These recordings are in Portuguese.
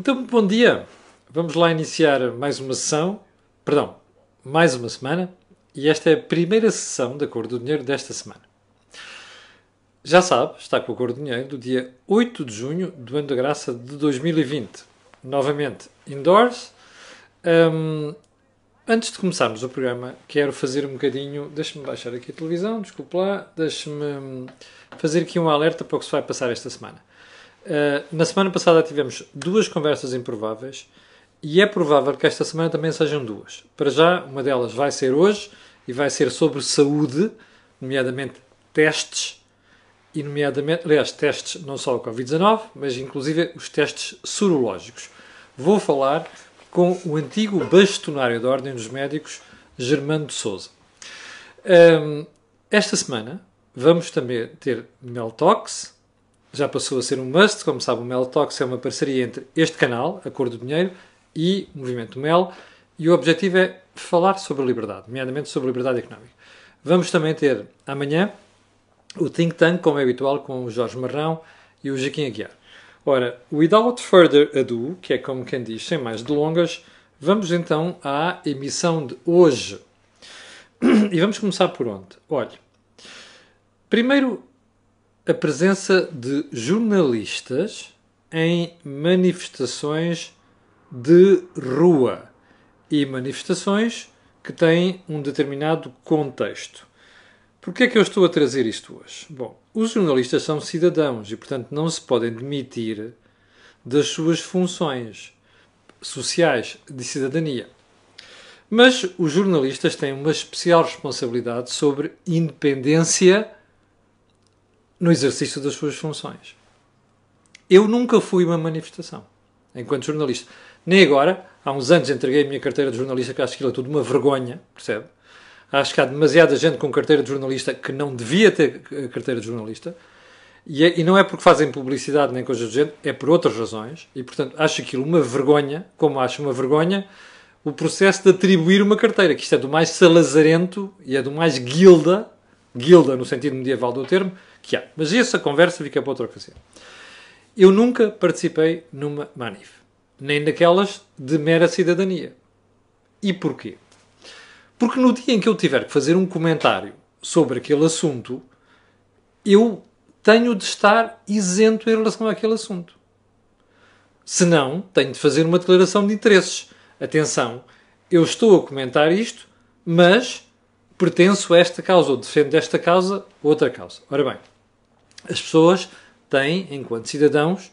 Então, bom dia. Vamos lá iniciar mais uma sessão, perdão, mais uma semana, e esta é a primeira sessão da Cor do Dinheiro desta semana. Já sabe, está com a Cor do Dinheiro do dia 8 de junho do ano da graça de 2020. Novamente, indoors. Um, antes de começarmos o programa, quero fazer um bocadinho. Deixa-me baixar aqui a televisão, desculpe lá. Deixa-me fazer aqui um alerta para o que se vai passar esta semana. Uh, na semana passada tivemos duas conversas improváveis e é provável que esta semana também sejam duas. Para já, uma delas vai ser hoje e vai ser sobre saúde, nomeadamente testes, e nomeadamente, aliás, testes não só o Covid-19, mas inclusive os testes sorológicos. Vou falar com o antigo bastonário da Ordem dos Médicos, Germano de Souza. Um, esta semana vamos também ter Meltox, já passou a ser um must. Como sabe, o Mel Talks é uma parceria entre este canal, A Cor do Dinheiro, e o Movimento Mel, e o objetivo é falar sobre liberdade, nomeadamente sobre liberdade económica. Vamos também ter amanhã o Think Tank, como é habitual, com o Jorge Marrão e o Joaquim Aguiar. Ora, without further ado, que é como quem diz, sem mais delongas, vamos então à emissão de hoje. E vamos começar por onde? Olha, primeiro a presença de jornalistas em manifestações de rua e manifestações que têm um determinado contexto. Por que é que eu estou a trazer isto hoje? Bom, os jornalistas são cidadãos e, portanto, não se podem demitir das suas funções sociais de cidadania. Mas os jornalistas têm uma especial responsabilidade sobre independência no exercício das suas funções. Eu nunca fui uma manifestação, enquanto jornalista. Nem agora, há uns anos entreguei a minha carteira de jornalista, que acho que aquilo é tudo uma vergonha, percebe? Acho que há demasiada gente com carteira de jornalista que não devia ter carteira de jornalista. E, é, e, não é porque fazem publicidade nem coisas do género, é por outras razões. E, portanto, acho aquilo uma vergonha, como acho uma vergonha o processo de atribuir uma carteira, que isto é do mais salazarento e é do mais guilda, guilda no sentido medieval do termo, que há. Mas essa conversa fica para outra ocasião. Eu nunca participei numa manif, nem daquelas de mera cidadania. E porquê? Porque no dia em que eu tiver que fazer um comentário sobre aquele assunto, eu tenho de estar isento em relação àquele assunto. Se não, tenho de fazer uma declaração de interesses. Atenção, eu estou a comentar isto, mas pertenço a esta causa ou defendo esta causa, outra causa. Ora bem, as pessoas têm, enquanto cidadãos,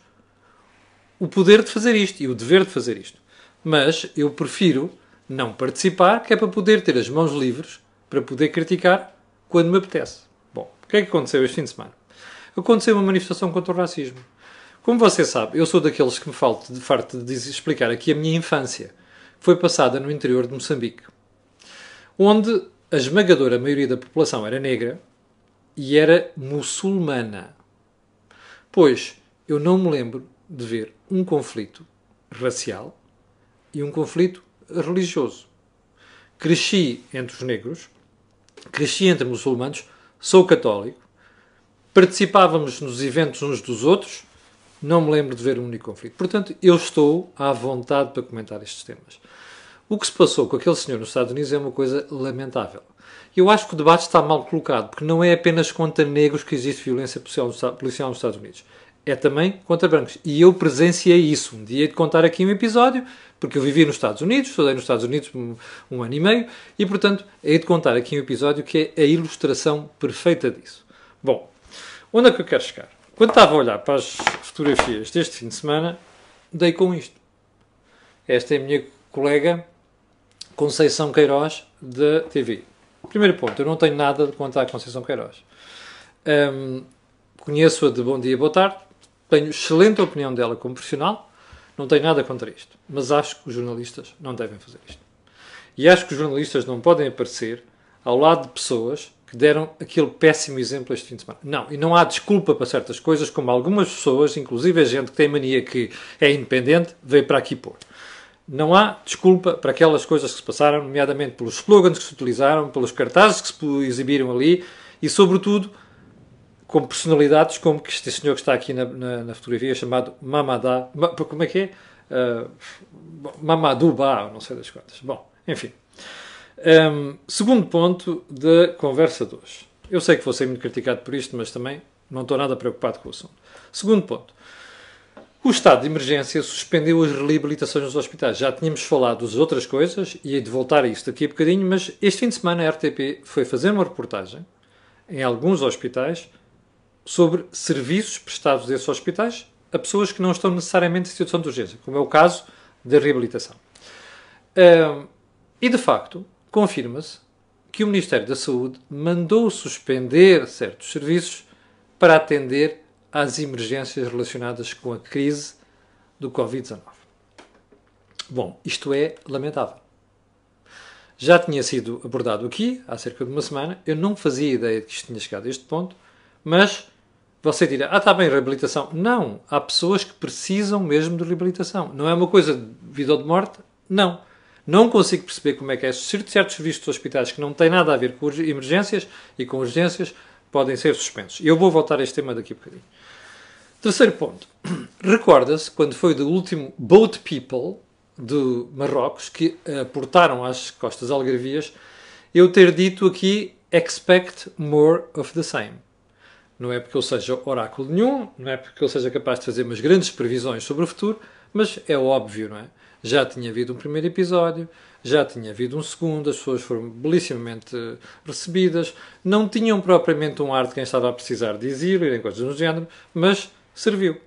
o poder de fazer isto e o dever de fazer isto. Mas eu prefiro não participar, que é para poder ter as mãos livres para poder criticar quando me apetece. Bom, o que é que aconteceu este fim de semana? Aconteceu uma manifestação contra o racismo. Como você sabe, eu sou daqueles que me falta de farto de explicar aqui a minha infância. Foi passada no interior de Moçambique, onde a esmagadora maioria da população era negra e era muçulmana. Pois eu não me lembro de ver um conflito racial e um conflito religioso. Cresci entre os negros, cresci entre muçulmanos, sou católico, participávamos nos eventos uns dos outros, não me lembro de ver um único conflito. Portanto, eu estou à vontade para comentar estes temas. O que se passou com aquele senhor nos Estados Unidos é uma coisa lamentável. Eu acho que o debate está mal colocado, porque não é apenas contra negros que existe violência policial nos Estados Unidos. É também contra brancos. E eu presenciei isso. Um dia de contar aqui um episódio, porque eu vivi nos Estados Unidos, estudei nos Estados Unidos um, um ano e meio, e portanto hei de contar aqui um episódio que é a ilustração perfeita disso. Bom, onde é que eu quero chegar? Quando estava a olhar para as fotografias deste fim de semana, dei com isto. Esta é a minha colega Conceição Queiroz da TV. Primeiro ponto, eu não tenho nada de contar a Conceição Queiroz. Um, Conheço-a de bom dia, boa tarde. Tenho excelente opinião dela como profissional. Não tenho nada contra isto. Mas acho que os jornalistas não devem fazer isto. E acho que os jornalistas não podem aparecer ao lado de pessoas que deram aquele péssimo exemplo este fim de semana. Não, e não há desculpa para certas coisas, como algumas pessoas, inclusive a gente que tem mania que é independente, veio para aqui pôr. Não há desculpa para aquelas coisas que se passaram, nomeadamente pelos slogans que se utilizaram, pelos cartazes que se exibiram ali e, sobretudo, com personalidades como este senhor que está aqui na, na, na fotografia, chamado Mamadá. Como é que é? uh, não sei das quantas. Bom, enfim. Um, segundo ponto da conversa de hoje. Eu sei que vou ser muito criticado por isto, mas também não estou nada preocupado com o assunto. Segundo ponto. O estado de emergência suspendeu as reabilitações nos hospitais. Já tínhamos falado das outras coisas e de voltar a isto daqui a bocadinho, mas este fim de semana a RTP foi fazer uma reportagem em alguns hospitais sobre serviços prestados desses hospitais a pessoas que não estão necessariamente em situação de urgência, como é o caso da reabilitação. Um, e de facto, confirma-se que o Ministério da Saúde mandou suspender certos serviços para atender às emergências relacionadas com a crise do Covid-19. Bom, isto é lamentável. Já tinha sido abordado aqui há cerca de uma semana. Eu não fazia ideia de que isto tinha chegado a este ponto, mas você dirá: Ah, está bem, reabilitação. Não, há pessoas que precisam mesmo de reabilitação. Não é uma coisa de vida ou de morte? Não. Não consigo perceber como é que é. Certos serviços de hospitais que não têm nada a ver com emergências e com urgências podem ser suspensos. Eu vou voltar a este tema daqui a bocadinho. Terceiro ponto. Recorda-se quando foi do último Boat People de Marrocos que aportaram às costas algarvias eu ter dito aqui expect more of the same. Não é porque eu seja oráculo nenhum, não é porque eu seja capaz de fazer umas grandes previsões sobre o futuro, mas é óbvio, não é? Já tinha havido um primeiro episódio, já tinha havido um segundo, as pessoas foram belissimamente recebidas, não tinham propriamente um ar de quem estava a precisar de exílio, nem coisas do género, mas serviu.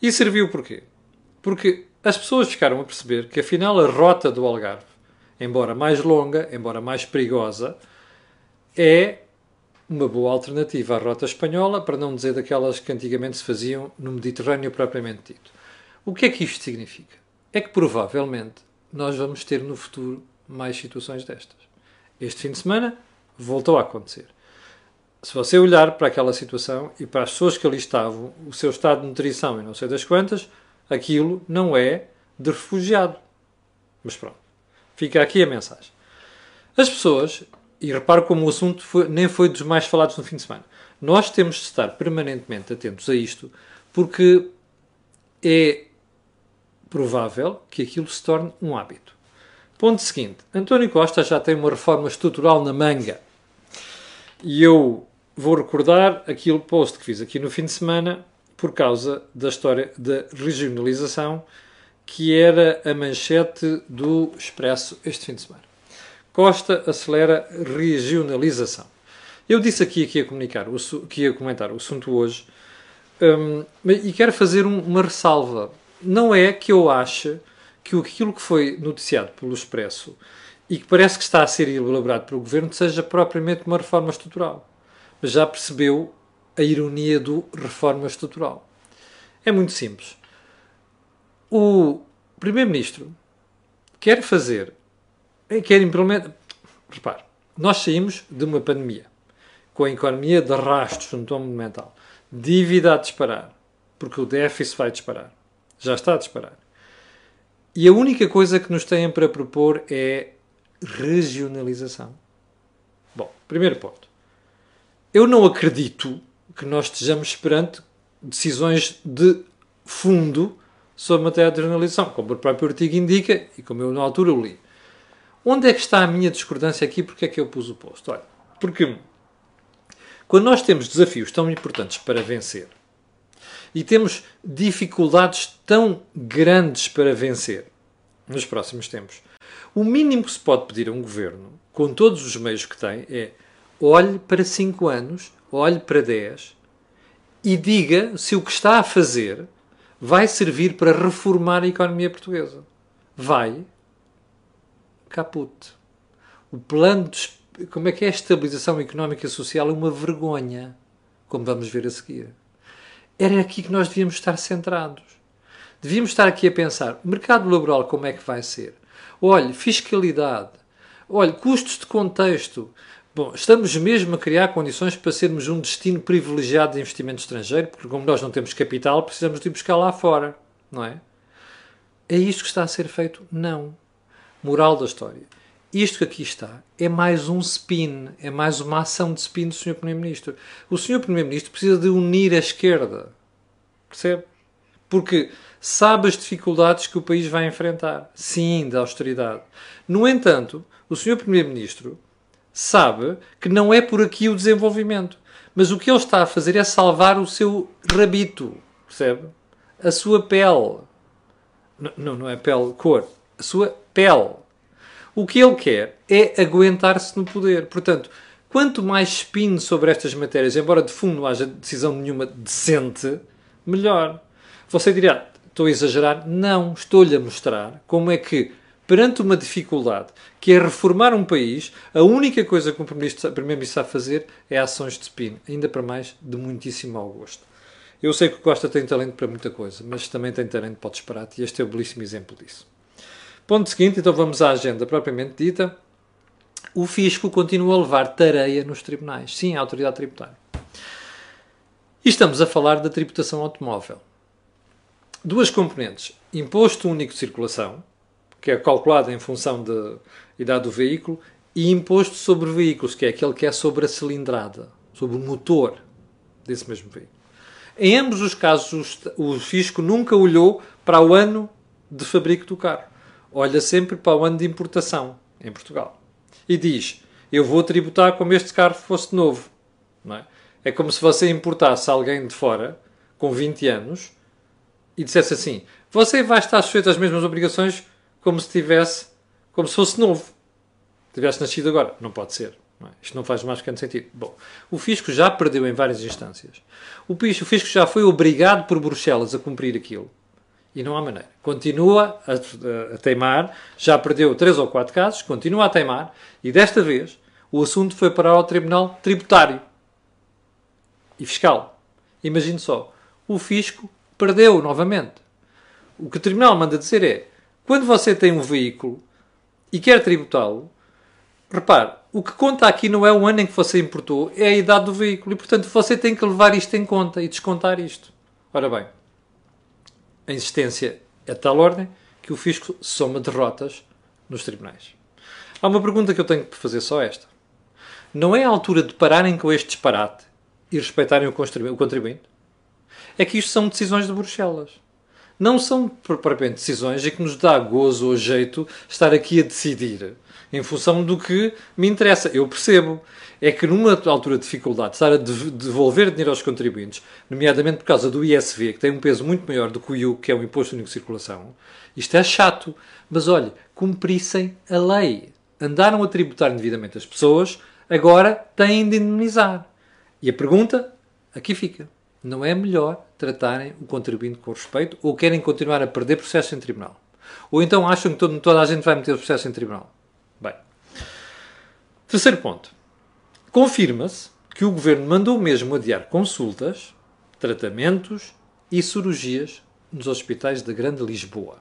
E serviu porquê? Porque as pessoas ficaram a perceber que afinal a rota do Algarve, embora mais longa, embora mais perigosa, é uma boa alternativa à rota espanhola, para não dizer daquelas que antigamente se faziam no Mediterrâneo propriamente dito. O que é que isto significa? É que provavelmente nós vamos ter no futuro mais situações destas. Este fim de semana voltou a acontecer se você olhar para aquela situação e para as pessoas que ali estavam, o seu estado de nutrição e não sei das quantas, aquilo não é de refugiado. Mas pronto, fica aqui a mensagem. As pessoas, e reparo como o assunto foi, nem foi dos mais falados no fim de semana, nós temos de estar permanentemente atentos a isto, porque é provável que aquilo se torne um hábito. Ponto seguinte: António Costa já tem uma reforma estrutural na manga. E eu vou recordar aquele post que fiz aqui no fim de semana por causa da história da regionalização, que era a manchete do Expresso este fim de semana. Costa acelera regionalização. Eu disse aqui que ia, comunicar, que ia comentar o assunto hoje um, e quero fazer um, uma ressalva. Não é que eu ache que aquilo que foi noticiado pelo Expresso e que parece que está a ser elaborado pelo Governo seja propriamente uma reforma estrutural já percebeu a ironia do reforma estrutural. É muito simples. O Primeiro-Ministro quer fazer, quer implementar. Repare, nós saímos de uma pandemia com a economia de rastros no tom monumental, dívida a disparar, porque o déficit vai disparar. Já está a disparar. E a única coisa que nos têm para propor é regionalização. Bom, primeiro ponto. Eu não acredito que nós estejamos perante decisões de fundo sobre matéria de jornalização, como o próprio artigo indica e como eu na altura o li. Onde é que está a minha discordância aqui? Porque é que eu pus o posto? Olha, porque quando nós temos desafios tão importantes para vencer e temos dificuldades tão grandes para vencer nos próximos tempos, o mínimo que se pode pedir a um governo, com todos os meios que tem, é olhe para 5 anos, olhe para 10 e diga se o que está a fazer vai servir para reformar a economia portuguesa. Vai. Caput. O plano de, como é que é a estabilização económica e social é uma vergonha, como vamos ver a seguir. Era aqui que nós devíamos estar centrados. Devíamos estar aqui a pensar, mercado laboral como é que vai ser? Olhe, fiscalidade. Olhe, custos de contexto. Bom, estamos mesmo a criar condições para sermos um destino privilegiado de investimento estrangeiro, porque como nós não temos capital, precisamos de ir buscar lá fora, não é? É isto que está a ser feito? Não. Moral da história. Isto que aqui está é mais um spin, é mais uma ação de spin do Sr. Primeiro-Ministro. O Sr. Primeiro-Ministro precisa de unir a esquerda. Percebe? Porque sabe as dificuldades que o país vai enfrentar. Sim, da austeridade. No entanto, o Sr. Primeiro-Ministro sabe que não é por aqui o desenvolvimento. Mas o que ele está a fazer é salvar o seu rabito, percebe? A sua pele. Não, não é pele, cor. A sua pele. O que ele quer é aguentar-se no poder. Portanto, quanto mais espinho sobre estas matérias, embora de fundo não haja decisão nenhuma decente, melhor. Você dirá, estou a exagerar? Não, estou-lhe a mostrar como é que perante uma dificuldade que é reformar um país, a única coisa que o Primeiro-Ministro sabe fazer é ações de spin, ainda para mais de muitíssimo mau gosto. Eu sei que Costa tem talento para muita coisa, mas também tem talento para o disparate e este é um belíssimo exemplo disso. Ponto seguinte, então vamos à agenda propriamente dita. O fisco continua a levar tareia nos tribunais. Sim, a autoridade tributária. E estamos a falar da tributação automóvel. Duas componentes. Imposto único de circulação, que é calculado em função da idade do veículo, e imposto sobre veículos, que é aquele que é sobre a cilindrada, sobre o motor desse mesmo veículo. Em ambos os casos, o fisco nunca olhou para o ano de fabrico do carro. Olha sempre para o ano de importação em Portugal. E diz: Eu vou tributar como este carro fosse novo. É? é como se você importasse alguém de fora com 20 anos e dissesse assim: Você vai estar sujeito às mesmas obrigações como se tivesse, como se fosse novo. Tivesse nascido agora. Não pode ser. Não é? Isto não faz mais pequeno sentido. Bom, o fisco já perdeu em várias instâncias. O fisco já foi obrigado por Bruxelas a cumprir aquilo. E não há maneira. Continua a, a, teimar, já perdeu três ou quatro casos, continua a teimar, e desta vez o assunto foi parar ao Tribunal Tributário e Fiscal. Imagine só, o fisco perdeu novamente. O que o Tribunal manda dizer é: quando você tem um veículo e quer tributá-lo, repare, o que conta aqui não é o ano em que você importou, é a idade do veículo. E, portanto, você tem que levar isto em conta e descontar isto. Ora bem, a insistência é de tal ordem que o fisco soma derrotas nos tribunais. Há uma pergunta que eu tenho que fazer só esta. Não é a altura de pararem com este disparate e respeitarem o contribuinte? É que isto são decisões de Bruxelas não são propriamente decisões e que nos dá gozo ou jeito estar aqui a decidir em função do que me interessa. Eu percebo. É que numa altura de dificuldade, estar a devolver dinheiro aos contribuintes, nomeadamente por causa do ISV, que tem um peso muito maior do que o IU, que é o Imposto Único de Circulação, isto é chato. Mas olhe, cumprissem a lei. Andaram a tributar indevidamente as pessoas, agora têm de indemnizar. E a pergunta aqui fica não é melhor tratarem o contribuinte com respeito ou querem continuar a perder processo em tribunal? Ou então acham que todo, toda a gente vai meter o processo em tribunal? Bem. Terceiro ponto. Confirma-se que o governo mandou mesmo adiar consultas, tratamentos e cirurgias nos hospitais da Grande Lisboa.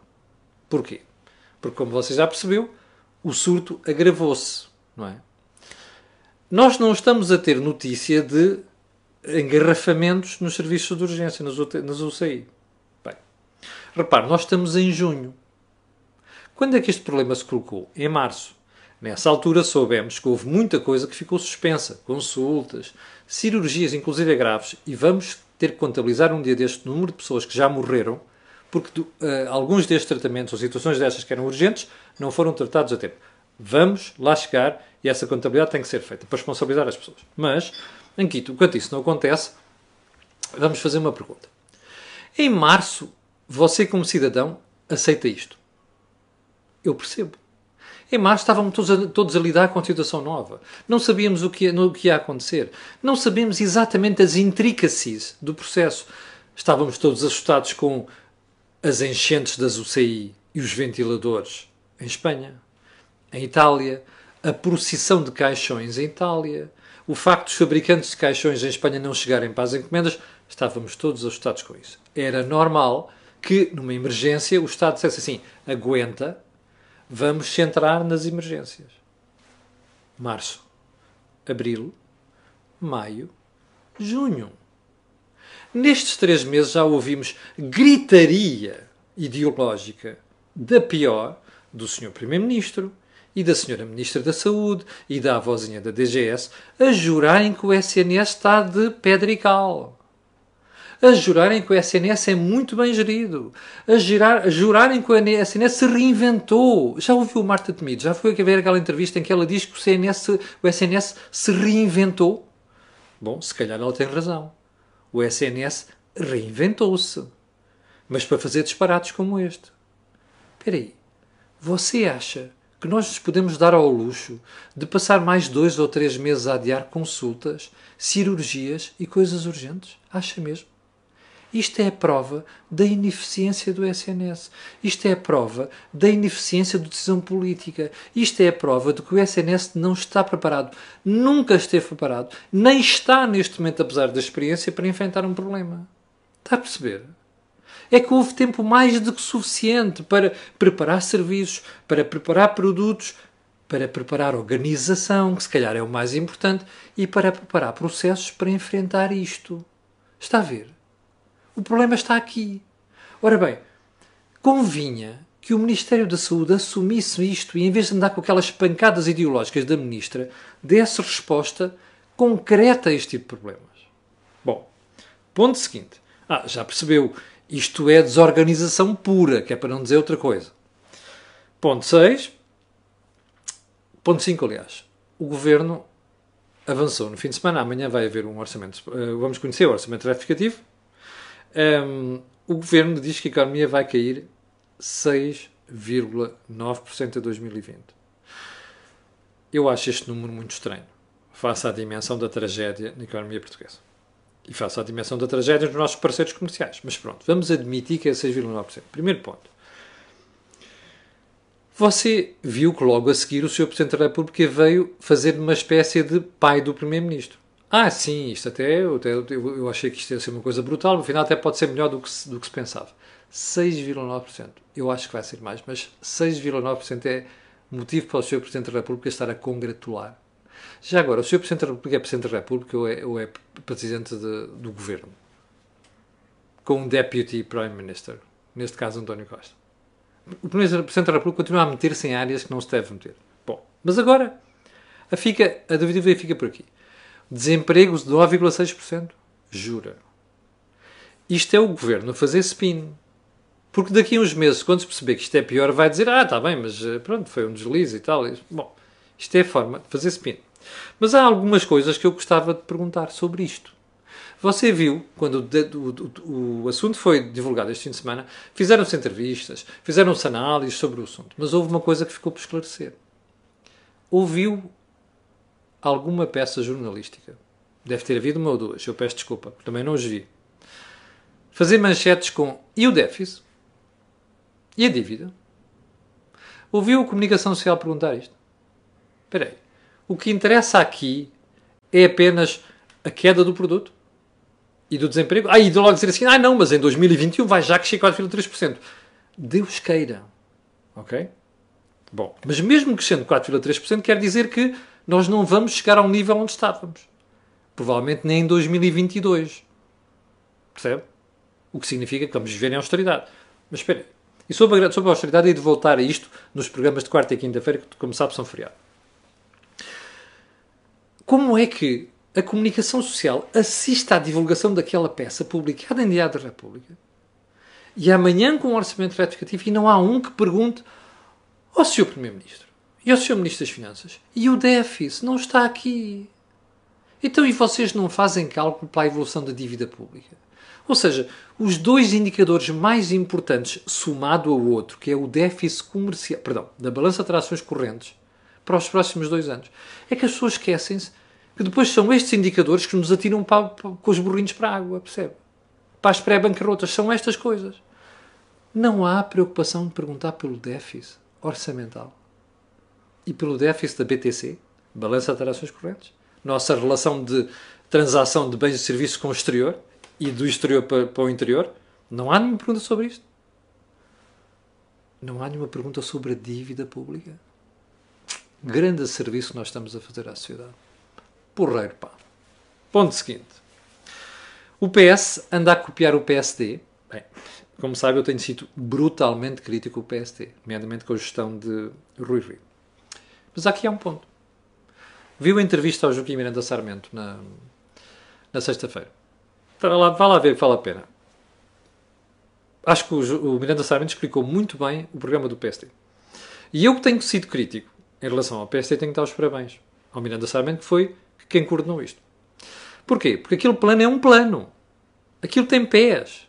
Porquê? Porque, como você já percebeu, o surto agravou-se, não é? Nós não estamos a ter notícia de engarrafamentos nos serviços de urgência, nas UCI. Bem, repare, nós estamos em junho. Quando é que este problema se colocou? Em março. Nessa altura soubemos que houve muita coisa que ficou suspensa. Consultas, cirurgias, inclusive graves, e vamos ter que contabilizar um dia deste número de pessoas que já morreram porque uh, alguns destes tratamentos ou situações destas que eram urgentes não foram tratados a tempo. Vamos lá chegar e essa contabilidade tem que ser feita para responsabilizar as pessoas. Mas Anquito, enquanto isso não acontece, vamos fazer uma pergunta. Em março, você, como cidadão, aceita isto? Eu percebo. Em março estávamos todos a, todos a lidar com a situação nova. Não sabíamos o que, no, o que ia acontecer. Não sabíamos exatamente as intricacies do processo. Estávamos todos assustados com as enchentes das UCI e os ventiladores em Espanha, em Itália, a procissão de caixões em Itália, o facto dos fabricantes de caixões em Espanha não chegarem para as encomendas, estávamos todos assustados com isso. Era normal que, numa emergência, o Estado dissesse assim: aguenta, vamos centrar nas emergências. Março, abril, maio, junho. Nestes três meses já ouvimos gritaria ideológica da pior do Sr. Primeiro-Ministro, e da senhora Ministra da Saúde e da avózinha da DGS a jurarem que o SNS está de pedra e cal. a jurarem que o SNS é muito bem gerido, a, girar, a jurarem que o SNS se reinventou. Já ouviu Marta Temido? Já foi a ver aquela entrevista em que ela diz que o, CNS, o SNS se reinventou? Bom, se calhar ela tem razão. O SNS reinventou-se. Mas para fazer disparates como este. Espera aí. Você acha que nós nos podemos dar ao luxo de passar mais dois ou três meses a adiar consultas, cirurgias e coisas urgentes? Acha mesmo? Isto é a prova da ineficiência do SNS. Isto é a prova da ineficiência da decisão política. Isto é a prova de que o SNS não está preparado, nunca esteve preparado, nem está neste momento, apesar da experiência, para enfrentar um problema. Está a perceber? É que houve tempo mais do que suficiente para preparar serviços, para preparar produtos, para preparar organização, que se calhar é o mais importante, e para preparar processos para enfrentar isto. Está a ver? O problema está aqui. Ora bem, convinha que o Ministério da Saúde assumisse isto e, em vez de andar com aquelas pancadas ideológicas da Ministra, desse resposta concreta a este tipo de problemas. Bom, ponto seguinte. Ah, já percebeu isto é desorganização pura, que é para não dizer outra coisa. Ponto 6. Ponto 5, aliás. O governo avançou no fim de semana. Amanhã vai haver um orçamento. Uh, vamos conhecer o orçamento retificativo. Um, ehm, o governo diz que a economia vai cair 6,9% em 2020. Eu acho este número muito estranho, face à dimensão da tragédia na economia portuguesa e faça a dimensão da tragédia nos nossos parceiros comerciais. Mas pronto, vamos admitir que é 6,9%. Primeiro ponto. Você viu que logo a seguir o Sr. Presidente da República veio fazer uma espécie de pai do Primeiro-Ministro. Ah, sim, isto até, eu, até eu achei que isto ia ser uma coisa brutal, no final até pode ser melhor do que se, do que se pensava. 6,9%. Eu acho que vai ser mais, mas 6,9% é motivo para o Sr. Presidente da República estar a congratular já agora, o Sr. Presidente da República é Presidente da República ou é, ou é Presidente de, do Governo? Com um Deputy Prime Minister, neste caso António Costa. O Presidente da República continua a meter-se em áreas que não se deve meter. Bom, mas agora a, fica, a dúvida fica por aqui. Desemprego de 9,6%? Jura. Isto é o Governo a fazer spin. Porque daqui a uns meses, quando se perceber que isto é pior, vai dizer: Ah, está bem, mas eh, pronto, foi um deslize e tal. Bom, isto é a forma de fazer spin. Mas há algumas coisas que eu gostava de perguntar sobre isto. Você viu, quando o, o, o, assunto foi divulgado este fim de semana, fizeram-se entrevistas, fizeram-se análises sobre o assunto, mas houve uma coisa que ficou por esclarecer. Ouviu alguma peça jornalística? Deve ter havido uma ou duas, eu peço desculpa, também não os vi. Fazer manchetes com e o déficit? E a dívida? Ouviu a comunicação social perguntar isto? Espera aí. O que interessa aqui é apenas a queda do produto e do desemprego. Ah, e de logo dizer assim, ah não, mas em 2021 vai já crescer 4,3%. Deus queira. Ok? Bom, mas mesmo crescendo 4,3% quer dizer que nós não vamos chegar ao nível onde estávamos. Provavelmente nem em 2022. Percebe? O que significa que vamos viver em austeridade. Mas espera aí. E sobre a, sobre a austeridade, hei de voltar a isto nos programas de quarta e quinta-feira, que, como sabe, são feriados como é que a comunicação social assiste à divulgação daquela peça publicada em Diário da República e amanhã com um orçamento retificativo e não há um que pergunte ao Sr. Primeiro-Ministro e ao Sr. Ministro das Finanças e o déficit não está aqui. Então, e vocês não fazem cálculo para a evolução da dívida pública? Ou seja, os dois indicadores mais importantes, somado ao outro, que é o déficit comercial, perdão, da balança de ações correntes, para os próximos dois anos. É que as pessoas esquecem-se que depois são estes indicadores que nos atiram para, para, com os burrinhos para a água, percebe? Para as pré-bancarrotas. São estas coisas. Não há preocupação de perguntar pelo déficit orçamental e pelo déficit da BTC, Balança de Transações Correntes, nossa relação de transação de bens e serviços com o exterior e do exterior para, para o interior. Não há nenhuma pergunta sobre isto. Não há nenhuma pergunta sobre a dívida pública grande serviço que nós estamos a fazer à sociedade. Porreiro, pá. Ponto seguinte. O PS anda a copiar o PSD. Bem, como sabe, eu tenho sido brutalmente crítico ao PSD, nomeadamente com a gestão de Rui Rio. Mas aqui há um ponto. Viu a entrevista ao Joaquim Miranda Sarmento na, na sexta-feira. lá, vá lá ver vale a pena. Acho que o, o Miranda Sarmento explicou muito bem o programa do PST. E eu que tenho sido crítico em relação ao PST tenho que dar os parabéns ao Miranda Sarmento, que foi quem coordenou isto. Porquê? Porque aquele plano é um plano. Aquilo tem pés,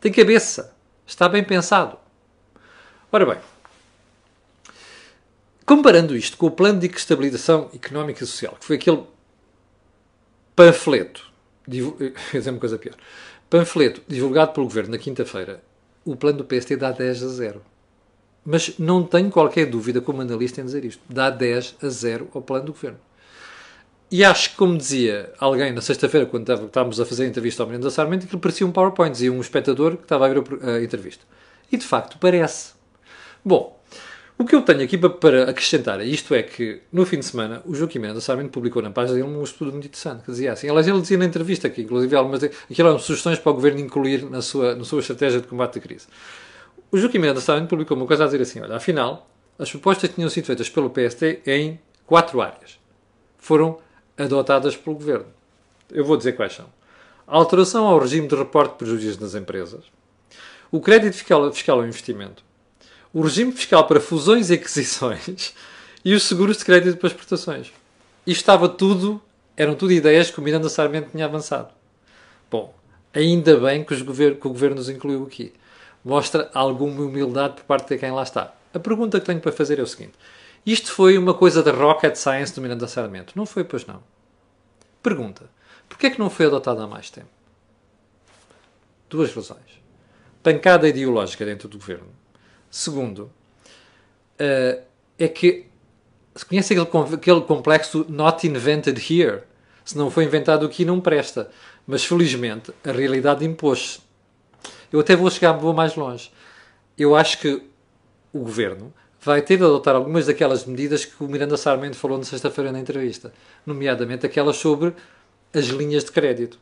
tem cabeça, está bem pensado. Ora bem, comparando isto com o plano de estabilização económica e social, que foi aquele panfleto, dizer uma coisa pior, panfleto divulgado pelo governo na quinta-feira, o plano do PST dá 10 a 0. Mas não tenho qualquer dúvida como analista em dizer isto. Dá 10 a 0 ao plano do governo. E acho que, como dizia alguém na sexta-feira, quando estávamos a fazer a entrevista ao Menino da Sarmento, que parecia um PowerPoint, dizia um espectador que estava a ver a entrevista. E de facto parece. Bom, o que eu tenho aqui para acrescentar a isto é que, no fim de semana, o Joaquim Mendes Sarmento publicou na página dele um estudo muito interessante, que dizia assim, aliás, ele dizia na entrevista aqui, inclusive, algumas, aquilo eram sugestões para o governo incluir na sua, na sua estratégia de combate à crise. O Joaquim Mendes Sarmento publicou uma coisa a dizer assim, olha, afinal, as propostas tinham sido feitas pelo PST em quatro áreas. Foram adotadas pelo Governo. Eu vou dizer quais são. A alteração ao regime de reporte de prejuízos nas empresas, o crédito fiscal, fiscal ao investimento, o regime fiscal para fusões e aquisições e os seguros de crédito para exportações. Isto estava tudo, eram tudo ideias que o Miranda Sarmento tinha avançado. Bom, ainda bem que, que o Governo nos incluiu aqui. Mostra alguma humildade por parte de quem lá está. A pergunta que tenho para fazer é o seguinte. Isto foi uma coisa de rocket science do Miranda Sarmento? Não foi, pois não. Pergunta. Porquê é que não foi adotado há mais tempo? Duas razões. Pancada ideológica dentro do governo. Segundo, uh, é que se conhece aquele, aquele complexo not invented here. Se não foi inventado aqui, não presta. Mas felizmente a realidade impôs-se. Eu até vou chegar vou mais longe. Eu acho que o governo vai ter de adotar algumas daquelas medidas que o Miranda Sarmento falou na sexta-feira na entrevista, nomeadamente aquelas sobre as linhas de crédito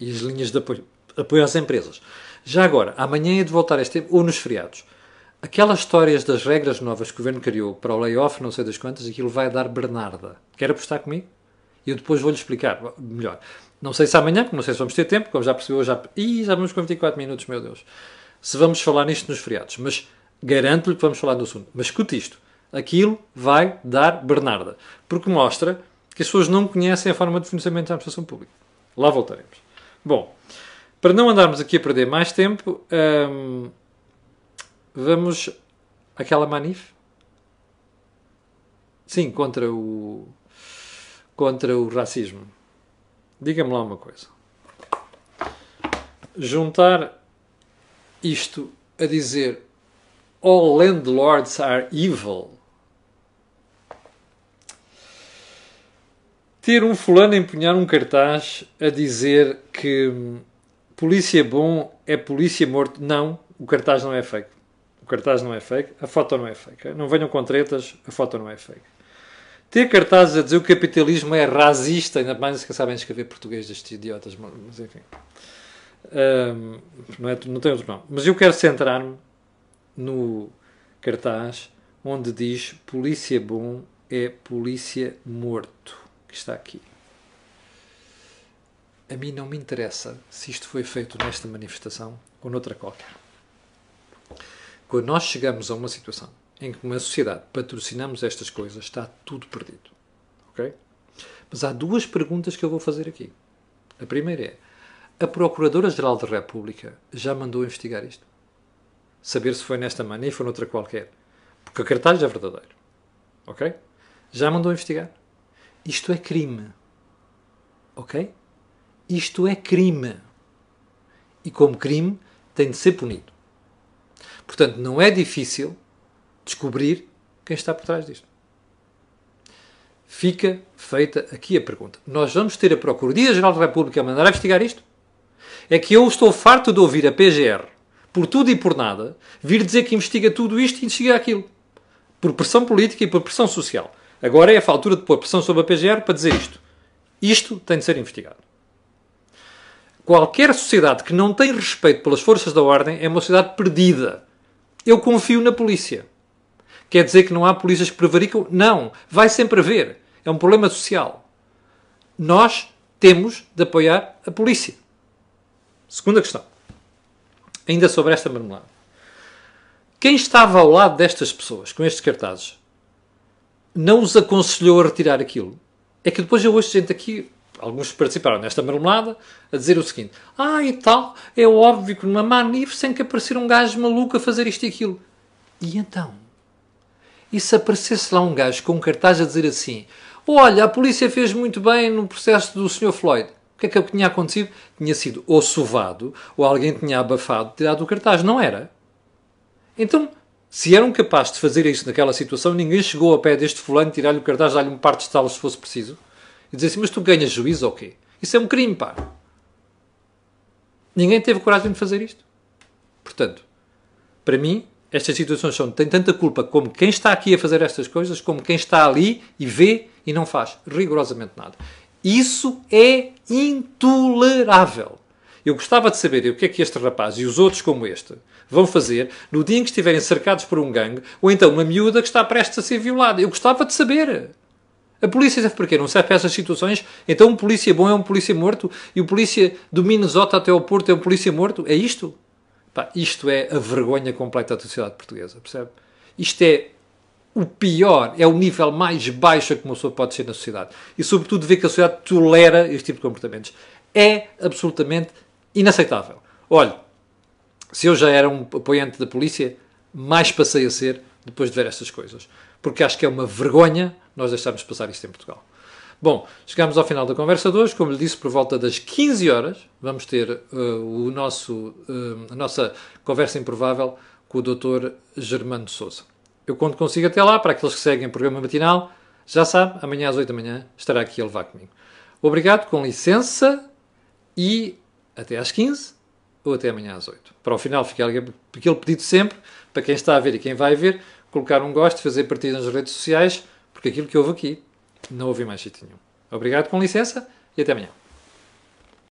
e as linhas de apoio, apoio às empresas. Já agora, amanhã é de voltar este tempo, ou nos feriados. Aquelas histórias das regras novas que o governo criou para o layoff, não sei das quantas, aquilo vai dar Bernarda. Quer apostar comigo? Eu depois vou-lhe explicar melhor. Não sei se amanhã, porque não sei se vamos ter tempo, como já percebeu, já. Ih, já vamos com 24 minutos, meu Deus. Se vamos falar nisto nos feriados. Mas Garanto-lhe que vamos falar do assunto. Mas escute isto. Aquilo vai dar Bernarda. Porque mostra que as pessoas não conhecem a forma de funcionamento da administração pública. Lá voltaremos. Bom, para não andarmos aqui a perder mais tempo, hum, vamos àquela manif? Sim, contra o contra o racismo. Diga-me lá uma coisa. Juntar isto a dizer all landlords are evil. Ter um fulano a empunhar um cartaz a dizer que hum, polícia bom é polícia morto. Não, o cartaz não é fake. O cartaz não é fake, a foto não é fake. Não venham com tretas, a foto não é fake. Ter cartazes a dizer que o capitalismo é racista, ainda mais que sabem escrever português destes idiotas, mas enfim. Um, não, é, não tem outro nome. Mas eu quero centrar-me no cartaz onde diz polícia bom é polícia morto, que está aqui. A mim não me interessa se isto foi feito nesta manifestação ou noutra qualquer. Quando nós chegamos a uma situação em que uma sociedade patrocinamos estas coisas, está tudo perdido. Ok? Mas há duas perguntas que eu vou fazer aqui. A primeira é: a Procuradora-Geral da República já mandou investigar isto? saber se foi nesta manif ou noutra qualquer. Porque o cartaz é verdadeiro. Ok? Já mandou investigar. Isto é crime. Ok? Isto é crime. E como crime, tem de ser punido. Portanto, não é difícil descobrir quem está por trás disto. Fica feita aqui a pergunta. Nós vamos ter a Procuradoria-Geral da República a mandar a investigar isto? É que eu estou farto de ouvir a PGR por tudo e por nada, vir dizer que investiga tudo isto e investiga aquilo. Por pressão política e por pressão social. Agora é a altura de pôr pressão sobre a PGR para dizer isto. Isto tem de ser investigado. Qualquer sociedade que não tem respeito pelas forças da ordem é uma sociedade perdida. Eu confio na polícia. Quer dizer que não há polícias que prevaricam? Não. Vai sempre haver. É um problema social. Nós temos de apoiar a polícia. Segunda questão. Ainda sobre esta marmelada. Quem estava ao lado destas pessoas, com estes cartazes, não os aconselhou a retirar aquilo? É que depois eu ouço gente aqui, alguns participaram nesta marmelada, a dizer o seguinte: Ah, e tal, é óbvio que numa manif sem que aparecer um gajo maluco a fazer isto e aquilo. E então? E se aparecesse lá um gajo com um cartaz a dizer assim: Olha, a polícia fez muito bem no processo do Sr. Floyd. O que é que tinha acontecido? Tinha sido ou sovado, ou alguém tinha abafado, tirado o cartaz. Não era. Então, se eram capazes de fazer isso naquela situação, ninguém chegou ao pé deste fulano, tirar-lhe o cartaz, dar-lhe um par de estalos se fosse preciso, e dizer assim, mas tu ganhas juízo ou quê? Isso é um crime, pá. Ninguém teve coragem de fazer isto. Portanto, para mim, estas situações são, têm tanta culpa como quem está aqui a fazer estas coisas, como quem está ali e vê e não faz rigorosamente nada. Isso é intolerável. Eu gostava de saber o que é que este rapaz e os outros como este vão fazer no dia em que estiverem cercados por um gangue ou então uma miúda que está prestes a ser violada. Eu gostava de saber. A polícia serve para quê? Não serve para essas situações? Então um polícia bom é um polícia morto e o polícia do Minnesota até ao Porto é um polícia morto? É isto? Pá, isto é a vergonha completa da sociedade portuguesa, percebe? Isto é o pior, é o nível mais baixo que uma pessoa pode ser na sociedade. E, sobretudo, ver que a sociedade tolera este tipo de comportamentos. É absolutamente inaceitável. Olha, se eu já era um apoiante da polícia, mais passei a ser depois de ver estas coisas. Porque acho que é uma vergonha nós deixarmos passar isto em Portugal. Bom, chegamos ao final da conversa de hoje. Como lhe disse, por volta das 15 horas, vamos ter uh, o nosso, uh, a nossa conversa improvável com o Dr. Germano Souza. Eu conto consigo até lá, para aqueles que seguem o programa matinal, já sabe, amanhã às 8 da manhã estará aqui a levar comigo. Obrigado, com licença e até às 15 ou até amanhã às 8. Para o final fica aquele pedido sempre, para quem está a ver e quem vai ver, colocar um gosto, fazer partida nas redes sociais, porque aquilo que houve aqui não ouvi mais sítio nenhum. Obrigado, com licença e até amanhã.